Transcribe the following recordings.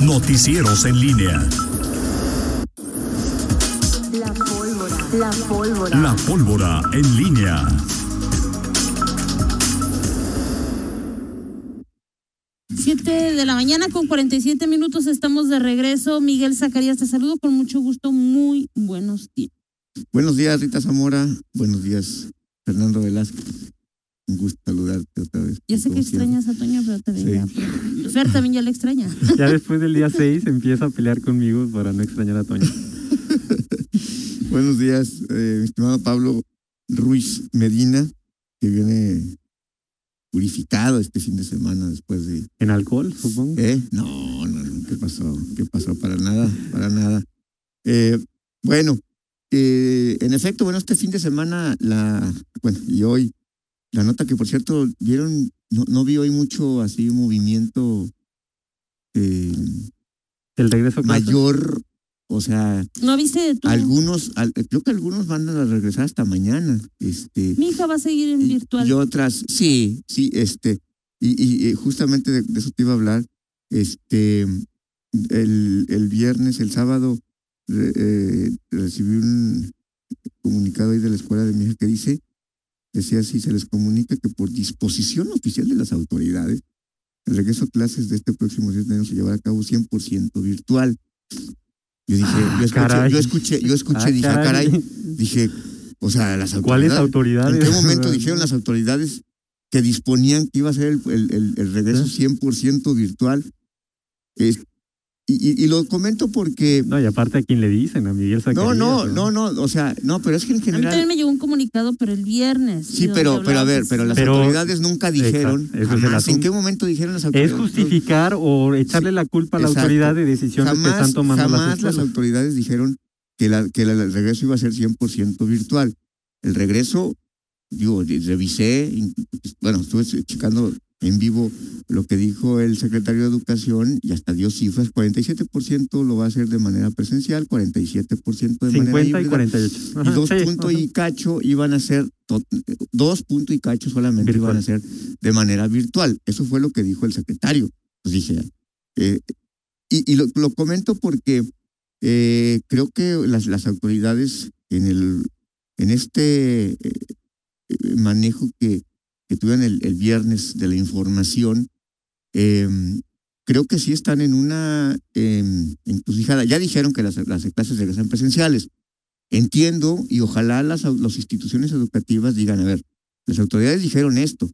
Noticieros en línea. La pólvora. La pólvora. La pólvora en línea. Siete de la mañana con 47 minutos estamos de regreso. Miguel Zacarías, te saludo con mucho gusto. Muy buenos días. Buenos días, Rita Zamora. Buenos días, Fernando Velázquez. Un gusto saludarte otra vez. Ya sé como que extrañas a Toño, pero te venga. Sí. Fer también ya le extraña. Ya después del día 6 empieza a pelear conmigo para no extrañar a Toño. Buenos días, eh, mi estimado Pablo Ruiz Medina, que viene purificado este fin de semana después de... ¿En alcohol, supongo? ¿Eh? No, no, no, ¿qué pasó? ¿Qué pasó? Para nada, para nada. Eh, bueno, eh, en efecto, bueno, este fin de semana, la, bueno, y hoy, la nota que por cierto, vieron, no, no vi hoy mucho así movimiento eh, El regreso mayor, o sea, ¿No viste tú? algunos, al- creo que algunos van a regresar hasta mañana, este, Mi hija va a seguir en y- virtual. Y otras, sí, sí, este, y, y, y justamente de, de eso te iba a hablar. Este, el, el viernes, el sábado, re- eh, recibí un comunicado ahí de la escuela de mi hija que dice, decía así, se les comunica que por disposición oficial de las autoridades, el regreso a clases de este próximo 10 de enero se llevará a cabo 100% virtual. Yo dije, Ah, yo escuché, caray. yo escuché, yo escuché, Ah, dije, ah, caray. caray, dije, o sea, las ¿Cuáles autoridades. autoridades? ¿En qué momento dijeron las autoridades que disponían que iba a ser el, el- el- el regreso 100% virtual? Es- y, y- y lo comento porque... No, y aparte a quién le dicen, a Miguel No, Zacarías. no, no, no, o sea, no, pero es que en a mí también general... me llegó un comunicado, pero el viernes. Sí, pero, pero a ver, pero sí. las Pero- autoridades nunca dijeron, Exacto, es jamás, ¿en qué momento dijeron las Es autoridades? justificar o echarle la culpa a la Exacto. autoridad de decisiones que están tomando jamás las las autoridades dijeron que, la, que la- el regreso iba a ser 100% virtual. El regreso, digo, revisé, bueno, estuve checando en vivo lo que dijo el secretario de Educación y hasta dio cifras, 47% lo va a hacer de manera presencial, 47% de manera 50 y híbrida, 48. y dos sí, puntos y cacho iban a ser, dos puntos y cacho solamente Virtual. iban a ser de manera virtual. Eso fue lo que dijo el secretario. Pues dije, eh, y, y lo, lo comento porque eh, creo que las, las autoridades en el en este eh, manejo que, que tuvieron el, el viernes de la información, eh, creo que sí están en una eh. Ya dijeron que las, las clases regresan presenciales. Entiendo y ojalá las, las instituciones educativas digan, a ver, las autoridades dijeron esto.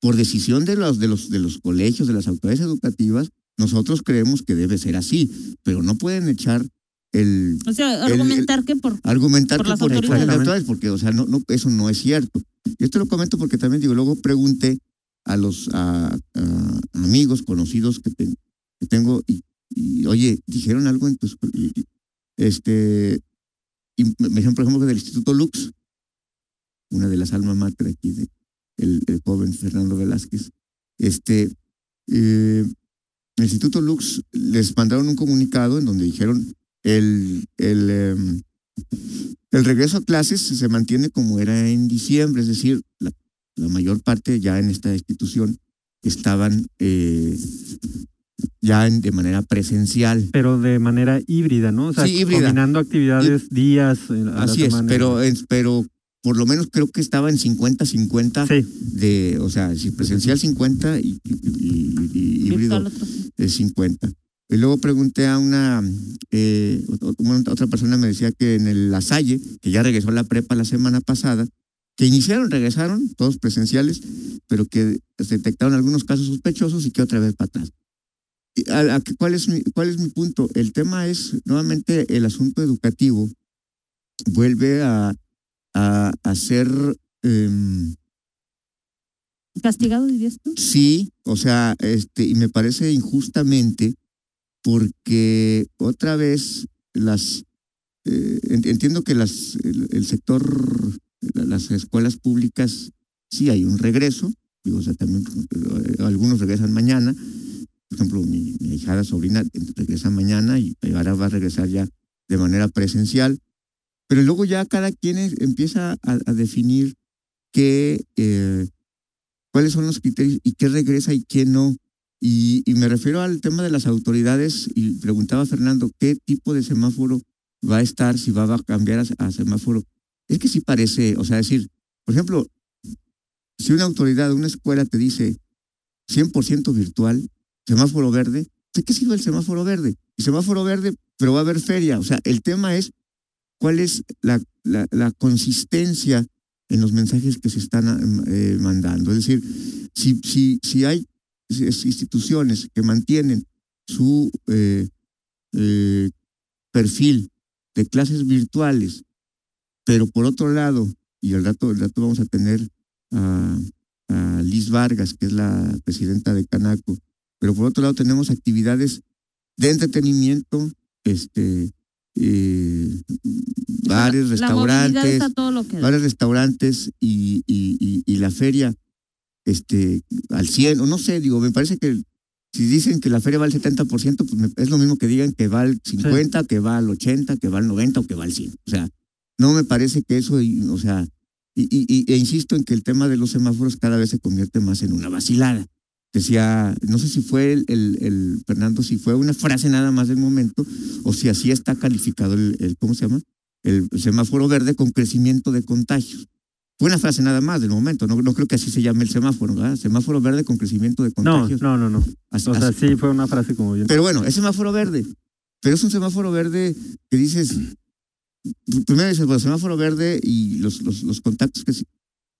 Por decisión de los, de los, de los colegios, de las autoridades educativas, nosotros creemos que debe ser así, pero no pueden echar el O sea, el- argumentar que por. argumentar Por que las por autoridades. las autoridades, porque o sea, no, no, eso no es cierto. Y esto lo comento porque también digo, luego pregunté a los a, a amigos conocidos que, ten- que tengo y, y, oye, dijeron algo en tus este y me dijeron por ejemplo que del Instituto Lux, una de las almas mater aquí de el, el joven Fernando Velázquez, este eh, el Instituto Lux les mandaron un comunicado en donde dijeron el, el, em, el regreso a clases se mantiene como era en diciembre, es decir, la, la mayor parte ya en esta institución estaban eh, ya en- de manera presencial. Pero de manera híbrida, ¿no? O sea, Sí, híbrida. combinando actividades, días. eh, a la Así es, pero, es- pero por lo menos creo que estaba en 50-50 Sí, de, o sea, si presencial 50 y, y- y- y híbrido de 50. Y luego pregunté a una, eh, otra persona me decía que en el La Salle, que ya regresó a la prepa la semana pasada, que iniciaron, regresaron, todos presenciales, pero que se detectaron algunos casos sospechosos y que otra vez a- ¿Cuál es, mi, ¿Cuál es mi punto? El tema es, nuevamente, el asunto educativo vuelve a, a, a ser... em, ¿Castigado dirías tú? Sí, o sea, este, y me parece injustamente porque otra vez las eh, en- entiendo que las el, sector la- las escuelas públicas sí hay un regreso, digo, o sea, también eh, algunos regresan mañana. Por ejemplo, mi, mi hijada sobrina regresa mañana y ahora va a regresar ya de manera presencial. Pero luego ya cada quien empieza a, a definir qué, eh, cuáles son los criterios y qué regresa y qué no. Y, y me refiero al tema de las autoridades y preguntaba a Fernando qué tipo de semáforo va a estar, si va a cambiar a, semáforo. Es que sí parece, o sea, decir, por ejemplo, si una autoridad, una escuela te dice 100% virtual, semáforo verde, ¿de qué sirve el semáforo verde? El semáforo verde, pero va a haber feria. O sea, el tema es cuál es la, la, la consistencia en los mensajes que se están eh, mandando. Es decir, si, si, si hay instituciones que mantienen su eh, eh, perfil de clases virtuales, pero por otro lado, y el rato, el rato vamos a tener a, a Liz Vargas, que es la presidenta de Canaco, pero por otro lado tenemos actividades de entretenimiento, este, eh, bares, La restaurantes, da. bares, restaurantes y, y, y, y la feria este, al 100, o no sé, digo, me parece que si dicen que la feria va al 70%, pues me- es lo mismo que digan que va al 50, que va al 80, que va al 90 o que va al 100. O sea, no me parece que eso, o sea, y, y- y- e insisto en que el tema de los semáforos cada vez se convierte más en una vacilada. Decía, no sé si fue el, el, el- Fernando, si fue una frase nada más del momento, o si así está calificado el, el ¿cómo se llama? El semáforo verde con crecimiento de contagios. Fue una frase nada más del momento, no, no creo que así se llame el semáforo, ¿verdad? Semáforo verde con crecimiento de No, contagios. no, no, no. Así- O sea, así- sí fue una frase como bien. pero bueno, es semáforo verde. Pero es un semáforo verde que dices, primero dices, bueno, semáforo verde y los, los, los contactos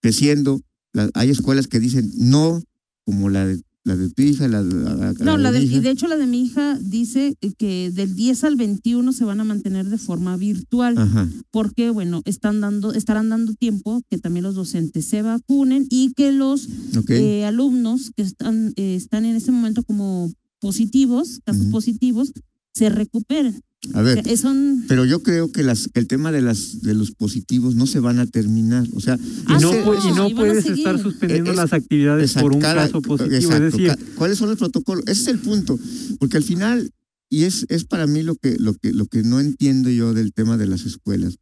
creciendo. La- hay escuelas que dicen no, como la de, la de tu hija, la, la- No, la de, mi y de hecho la de mi hija dice que del 10 al 21 se van a mantener de forma virtual, Ajá, porque bueno, están dando, estarán dando tiempo que también los docentes se vacunen y que los eh, alumnos que están, eh, están en ese momento como positivos, casos positivos, se recuperen. a O ver, sea, son, pero yo creo que las, que el tema de, las, de los positivos no se van a terminar. O sea, Ah, y no, y no y a puedes estar suspendiendo Es- las actividades Exacto, por un cada- caso positivo. exacto, es decir, ca- ¿cuáles son los protocolos? Ese es el punto, porque al final, y es, es para mí lo que, lo, que, lo que no entiendo yo del tema de las escuelas,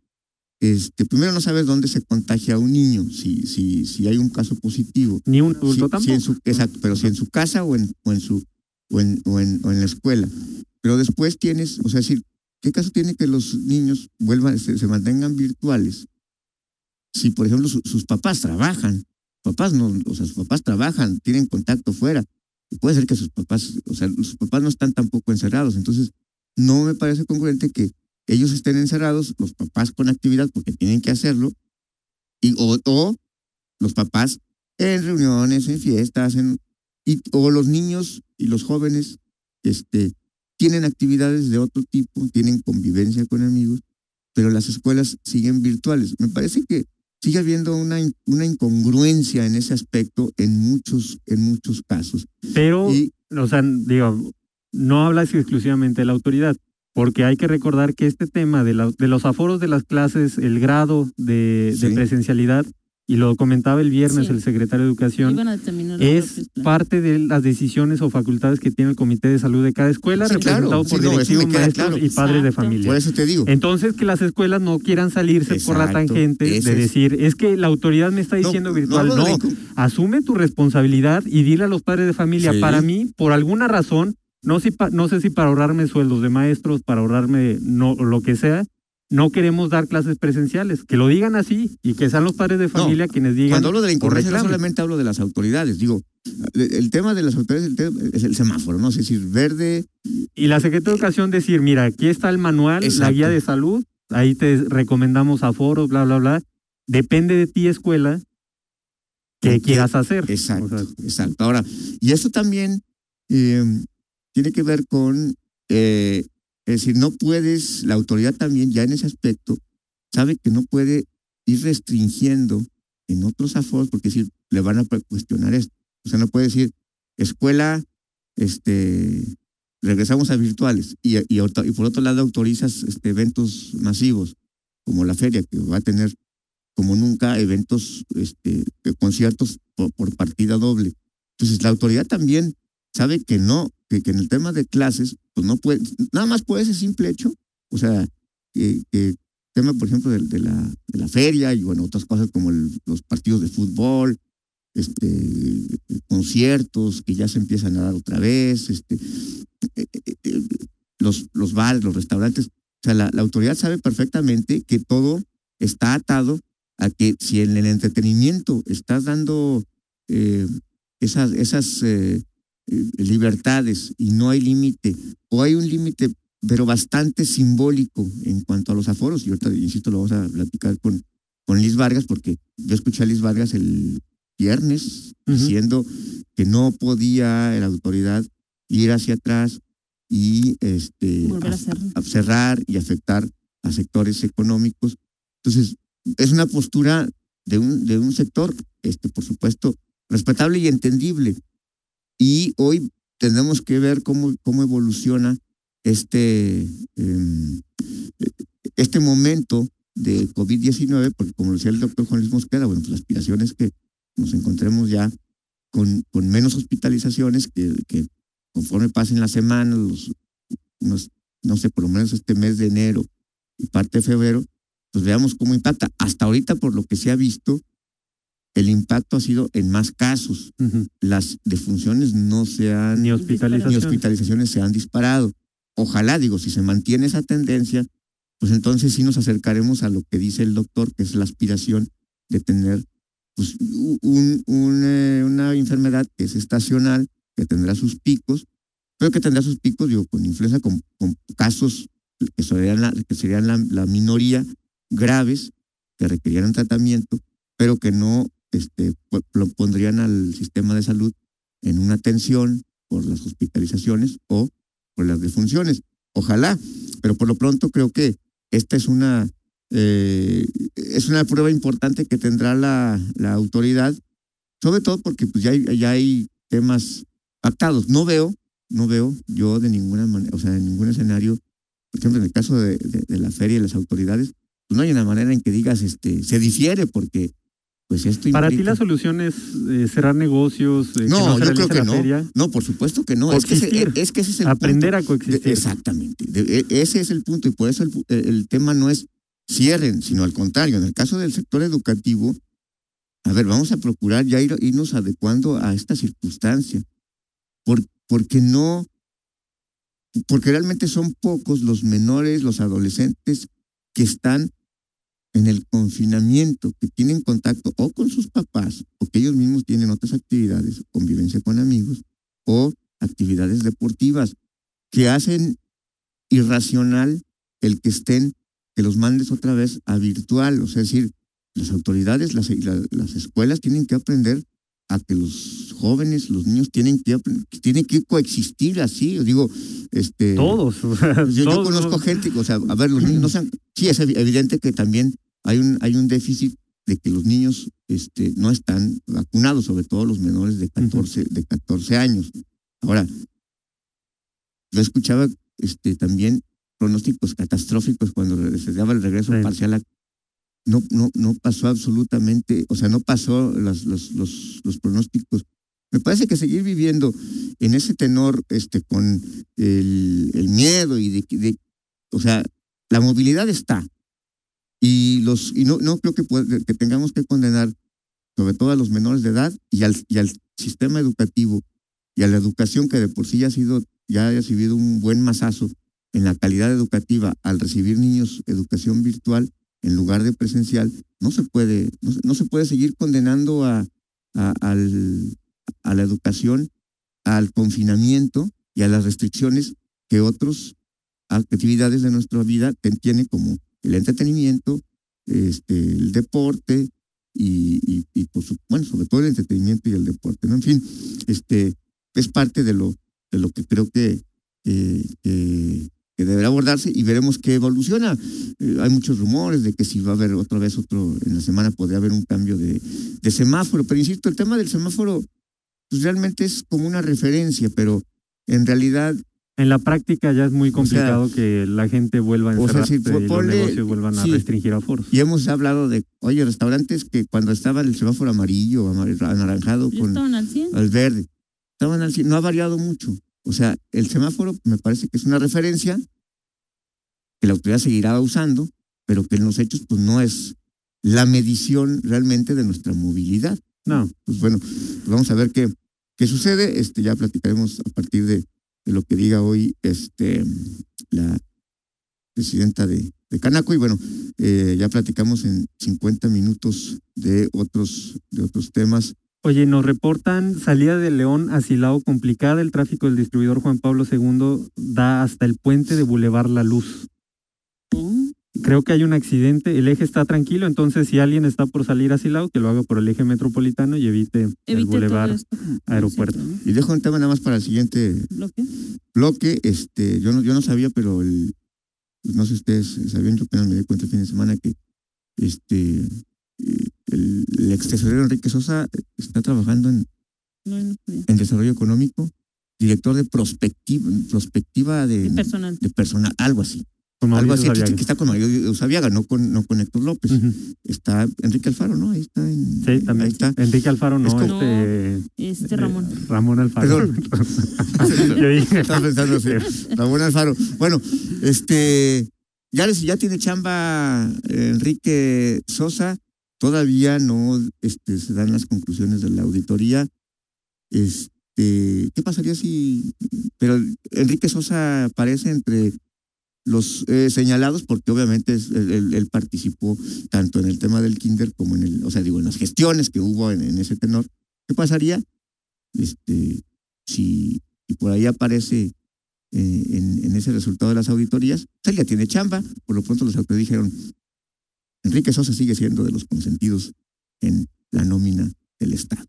este, primero no sabes dónde se contagia un niño, si, si, si hay un caso positivo. ni un adulto si tampoco. en su, exacto, pero si en su casa o en, o en su o en, o en, o en la escuela. Pero después tienes, o sea, decir, ¿qué caso tiene que los niños vuelvan, se, mantengan virtuales? Si, por ejemplo, su- sus papás trabajan, papás no, o sea, sus papás trabajan, tienen contacto fuera. Puede ser que sus papás, o sea, sus papás no están tampoco encerrados. Entonces, no me parece congruente que ellos estén encerrados, los papás con actividad porque tienen que hacerlo, y, o, o los papás en reuniones, en fiestas, en, y, o los niños y los jóvenes este, tienen actividades de otro tipo, tienen convivencia con amigos, pero las escuelas siguen virtuales. Me parece que sigue habiendo una, una incongruencia en ese aspecto en muchos, en muchos casos. Pero, Y o sea, digo, no hablas exclusivamente de la autoridad, porque hay que recordar que este tema de, la- de los aforos de las clases, el grado de, presencialidad, y lo comentaba el viernes Sí. el secretario de Educación, es parte de las decisiones o facultades que tiene el Comité de Salud de cada escuela, Sí, claro. representado Sí, por me directivos, maestros claro. y padres de familia. por eso te digo, Entonces, que las escuelas no quieran salirse por la tangente ese de decir, es que la autoridad me está diciendo no virtual. No, asume tu responsabilidad y dile a los padres de familia, Sí. para mí, por alguna razón, no, si pa- no sé si para ahorrarme sueldos de maestros, para ahorrarme no, lo que sea, no queremos dar clases presenciales. Que lo digan así y que sean los padres de familia quienes digan. Cuando hablo de la o incongruencia, no reclamen. solamente hablo de las autoridades. Digo, el, tema de las autoridades el es el semáforo, ¿no? Es decir, verde, Y la Secretaría de Educación decir, mira, aquí está el manual, la Exacto. guía de salud, ahí te recomendamos aforos, bla, bla, bla. Depende de ti, escuela, qué quieras hacer. Exacto, O sea, exacto. Ahora, y esto también eh, tiene que ver con, eh, es decir, no puedes, la autoridad también ya en ese aspecto sabe que no puede ir restringiendo en otros aforos porque decir, le van a cuestionar esto. O sea, no puede decir, escuela, este, regresamos a virtuales y, y, por otro lado autorizas este, eventos masivos como la feria que va a tener como nunca eventos, este, conciertos por, por partida doble. Entonces la autoridad también sabe que no, que, que en el tema de clases, pues no puede, nada más por ese simple hecho, o sea, que, que tema, por ejemplo, de, de la, feria y bueno, otras cosas como los partidos de fútbol, este, conciertos que ya se empiezan a dar otra vez, este, eh, eh, eh, los, los bares, los restaurantes. O sea, la, la autoridad sabe perfectamente que todo está atado a que si en el entretenimiento estás dando esas, esas libertades y no hay límite, o hay un límite, pero bastante simbólico en cuanto a los aforos, y ahorita, insisto, lo vamos a platicar con, con Liz Vargas, porque yo escuché a Liz Vargas el viernes diciendo que no podía la autoridad ir hacia atrás y este a cerrar y afectar a sectores económicos. Entonces, es una postura de un, de un sector, este, por supuesto, respetable y entendible. Y hoy tenemos que ver cómo, cómo evoluciona este, em, este momento de COVID-19, porque como decía el doctor Juan Luis Mosqueda, bueno, pues la aspiración es que nos encontremos ya con, con menos hospitalizaciones, que, conforme pasen las semanas, los, no sé, por lo menos este mes de enero y parte de febrero, pues veamos cómo impacta. Hasta ahorita, por lo que se ha visto, el impacto ha sido en más casos. Las defunciones no se han, Ni ni hospitalización. hospitalizaciones se han disparado. Ojalá, digo, si se mantiene esa tendencia, pues entonces sí nos acercaremos a lo que dice el doctor, que es la aspiración de tener pues, un, un, eh, una enfermedad que es estacional, que tendrá sus picos, pero que tendrá sus picos, digo, con influenza, con, con casos que serían, la, que serían la, la minoría graves, que requerían tratamiento, pero que no este, lo pondrían al sistema de salud en una tensión por las hospitalizaciones o por las defunciones. Ojalá, pero por lo pronto creo que esta es una eh, es una prueba importante que tendrá la, la autoridad, sobre todo porque pues ya hay, ya hay temas pactados. No veo, no veo yo de ninguna manera, o sea, en ningún escenario, por ejemplo, en el caso de, de, de la feria y las autoridades, pues no hay una manera en que digas, este, se difiere porque pues esto Para ti la solución es eh, cerrar negocios, eh, que no, se yo creo que no. feria, No, por supuesto que no. Es que, ese, Coexistir. es que ese es el aprender punto. a coexistir. Exactamente. De- e- ese es el punto y por eso el, pu- el- el tema no es cierren, sino al contrario. En el caso del sector educativo, a ver, vamos a procurar ya ir, irnos adecuando a esta circunstancia. Por, porque no, porque realmente son pocos los menores, los adolescentes que están en el confinamiento, que tienen contacto o con sus papás, o que ellos mismos tienen otras actividades, convivencia con amigos, o actividades deportivas, que hacen irracional el que estén, que los mandes otra vez a virtual. O sea, es decir, las autoridades, las, la- las escuelas tienen que aprender a que los jóvenes, los niños tienen que, tienen que coexistir así. Yo digo, este... Todos. yo, yo todos, conozco ¿no? gente, o sea, a ver, los niños no sean, sí es evi- evidente que también hay un, hay un déficit de que los niños este, no están vacunados, sobre todo los menores de 14, de 14 años. Ahora, yo escuchaba este, también pronósticos catastróficos cuando se daba el regreso Sí. parcial. a- no, no, no pasó absolutamente, o sea, no pasó los, los, los, los pronósticos. Me parece que seguir viviendo en ese tenor, este, con el, el miedo y de, de, o sea, la movilidad está. Y los, y no, no creo que, que tengamos que condenar sobre todo a los menores de edad y al, y al sistema educativo y a la educación que de por sí ya ha sido, ya ha recibido un buen masazo en la calidad educativa al recibir niños educación virtual en lugar de presencial, no se puede, no, no se puede seguir condenando a, al, a la educación, al confinamiento y a las restricciones que otros actividades de nuestra vida tiene como el entretenimiento, este, el deporte y, y, y su, bueno, sobre todo el entretenimiento y el deporte. ¿no? En fin, este, es parte de lo, de lo que creo que- que deberá abordarse y veremos qué evoluciona. Eh, hay muchos rumores de que si va a haber otra vez otro, en la semana podría haber un cambio de, de semáforo, pero insisto, el tema del semáforo pues realmente es como una referencia, pero en realidad En la práctica ya es muy complicado que la gente vuelva a o sea, encerrarse si y los ponle- negocios vuelvan a sí. restringir aforos. Y hemos hablado de, oye, restaurantes que cuando estaba el semáforo amarillo, amar- anaranjado, ¿Ya con estaban al 100? el verde, estaban al cien, no ha variado mucho. O sea, el semáforo me parece que es una referencia que la autoridad seguirá usando, pero que en los hechos pues no es la medición realmente de nuestra movilidad. No. Pues bueno, vamos a ver qué, qué sucede. Este, ya platicaremos a partir de, de lo que diga hoy este, la presidenta de, de Canaco. Y bueno, eh, ya platicamos en 50 minutos de otros, de otros temas. Oye, nos reportan salida de León a Silao complicada. El tráfico del distribuidor Juan Pablo II da hasta el puente de Boulevard La Luz. Creo que hay un accidente. El eje está tranquilo, entonces si alguien está por salir a Silao, que lo haga por el eje metropolitano y evite, el Evite Boulevard esto. Aeropuerto. Y dejo un tema nada más para el siguiente ¿Lo que? bloque. Este, yo no, yo no sabía, pero el, no sé si ustedes sabían, yo apenas me di cuenta el fin de semana que este eh, el, el ex tesorero Enrique Sosa está trabajando en, No, no sabía. en desarrollo económico, director de prospectiva, prospectiva de, De personal. de personal, algo así. Con algo así, que, está con Mario Usabiaga, no con, no con Héctor López. Está Enrique Alfaro, ¿no? Ahí está. En, Sí, también. Ahí está. Enrique Alfaro no, Es como- este... Este Ramón. eh, Ramón Alfaro. Perdón. Yo dije, Estaba pensando, sí. Ramón Alfaro. Bueno, este, ya, les- ya tiene chamba eh, Enrique Sosa. Todavía no este, se dan las conclusiones de la auditoría. Este, ¿qué pasaría si? Pero Enrique Sosa aparece entre los eh, señalados porque obviamente es- él, participó tanto en el tema del kinder como en el, o sea, digo, en las gestiones que hubo en, en ese tenor. ¿Qué pasaría? Este, si, si por ahí aparece eh, en, en ese resultado de las auditorías, pues él ya tiene chamba. Por lo pronto los autores dijeron, Enrique Sosa sigue siendo de los consentidos en la nómina del Estado.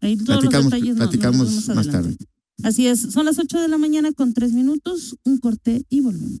Ahí todos Platicamos, los detalles platicamos más tarde. Así es, son las 8 de la mañana con 3 minutos, un corte y volvemos.